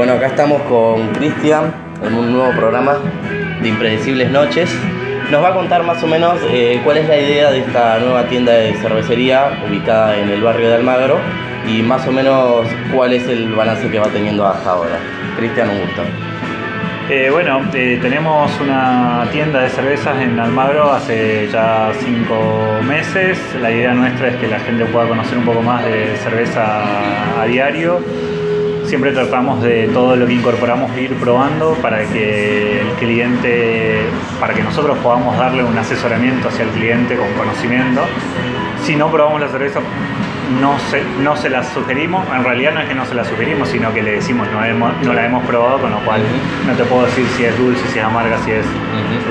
Bueno, acá estamos con Cristian en un nuevo programa de Impredecibles Noches. Nos va a contar más o menos eh, cuál es la idea de esta nueva tienda de cervecería ubicada en el barrio de Almagro y más o menos cuál es el balance que va teniendo hasta ahora. Cristian, un gusto. Eh, bueno, eh, tenemos una tienda de cervezas en Almagro hace ya cinco meses. La idea nuestra es que la gente pueda conocer un poco más de cerveza a diario. Siempre tratamos de todo lo que incorporamos ir probando para que el cliente, para que nosotros podamos darle un asesoramiento hacia el cliente con conocimiento. Si no probamos la cerveza, no se, no se la sugerimos, en realidad no es que no se la sugerimos, sino que le decimos no, hemos, no la hemos probado, con lo cual no te puedo decir si es dulce, si es amarga, si es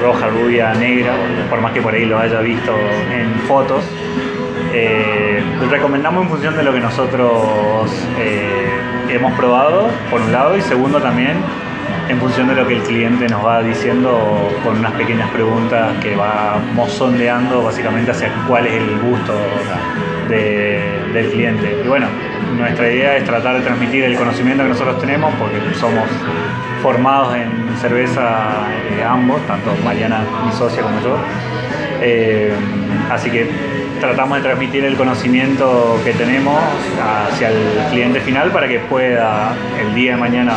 roja, rubia, negra, por más que por ahí lo haya visto en fotos. Eh, recomendamos en función de lo que nosotros eh, hemos probado, por un lado, y segundo también en función de lo que el cliente nos va diciendo con unas pequeñas preguntas que vamos sondeando básicamente hacia cuál es el gusto del cliente. Y bueno, nuestra idea es tratar de transmitir el conocimiento que nosotros tenemos porque somos formados en cerveza eh, ambos, tanto Mariana, mi socia, como yo. Así que tratamos de transmitir el conocimiento que tenemos hacia el cliente final para que pueda el día de mañana,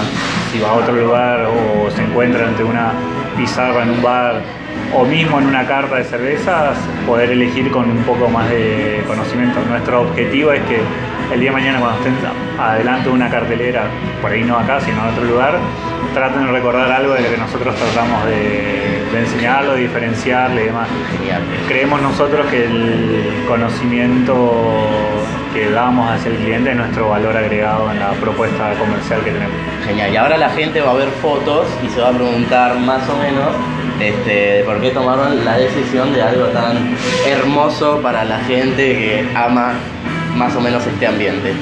si va a otro lugar o se encuentra ante una pizarra en un bar o mismo en una carta de cervezas, poder elegir con un poco más de conocimiento. Nuestro objetivo es que el día de mañana cuando estén adelante una cartelera, por ahí no acá, sino en otro lugar, traten de recordar algo de lo que nosotros tratamos de, de enseñarlo, de diferenciarle y demás. Genial. Creemos nosotros que el conocimiento que damos hacia el cliente es nuestro valor agregado en la propuesta comercial que tenemos. Genial. Y ahora la gente va a ver fotos y se va a preguntar más o menos este, por qué tomaron la decisión de algo tan hermoso para la gente que ama más o menos este ambiente.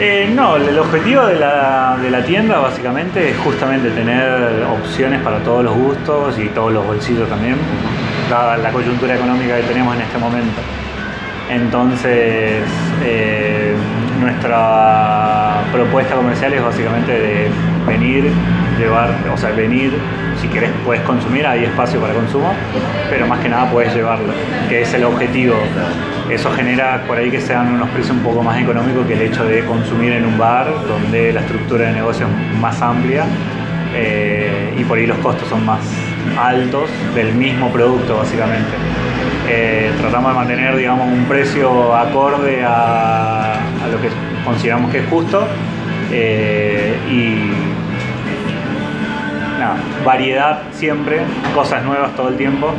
Eh, no, el objetivo de la, de la tienda básicamente es justamente tener opciones para todos los gustos y todos los bolsillos también, dada la coyuntura económica que tenemos en este momento. Entonces, eh, nuestra propuesta comercial es básicamente de venir, llevar, o sea, venir, si querés puedes consumir, hay espacio para consumo, pero más que nada puedes llevarlo, que es el objetivo. Eso genera por ahí que sean unos precios un poco más económicos que el hecho de consumir en un bar, donde la estructura de negocio es más amplia eh, y por ahí los costos son más altos del mismo producto básicamente. Eh, tratamos de mantener digamos, un precio acorde a, lo que consideramos que es justo eh, y variedad siempre, cosas nuevas todo el tiempo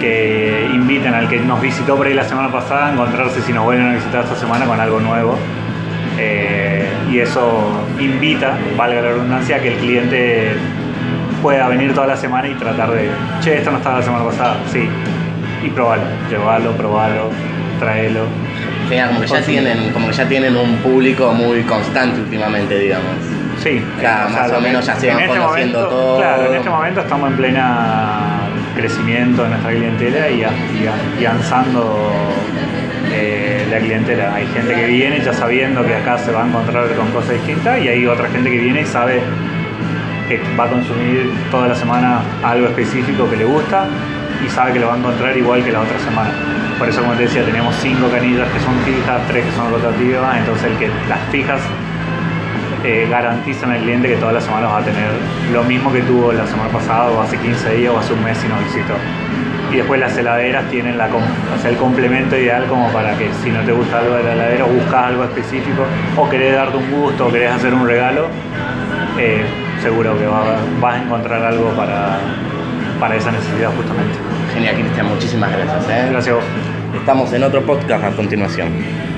que inviten al que nos visitó por ahí la semana pasada a encontrarse si nos vuelven a visitar esta semana con algo nuevo. Eh, y eso invita, valga la redundancia, a que el cliente pueda venir toda la semana y tratar de, che, esto no estaba la semana pasada, sí, y probarlo, llevarlo, probarlo, traerlo. Genial, como que, ya tienen, como que ya tienen un público muy constante últimamente, digamos. Sí, más o menos ya se van este conociendo momento- todo. Claro, en este momento estamos en plena crecimiento de nuestra clientela y afianzando eh, la clientela. Hay gente que viene ya sabiendo que acá se va a encontrar con cosas distintas y hay otra gente que viene y sabe que va a consumir toda la semana algo específico que le gusta y sabe que lo va a encontrar igual que la otra semana. Por eso, como te decía, tenemos cinco canillas que son fijas, tres que son rotativas, entonces el que las fijas eh, garantizan al cliente que todas las semanas va a tener lo mismo que tuvo la semana pasada o hace 15 días o hace un mes si nos visitó. Y después las heladeras tienen la, o el complemento ideal como para que si no te gusta algo de la heladera buscas algo específico o querés darte un gusto o querés hacer un regalo, eh, seguro que va- vas a encontrar algo para, para esa necesidad justamente. Genial, Cristian, muchísimas gracias. ¿eh? Gracias a vos. Estamos en otro podcast a continuación.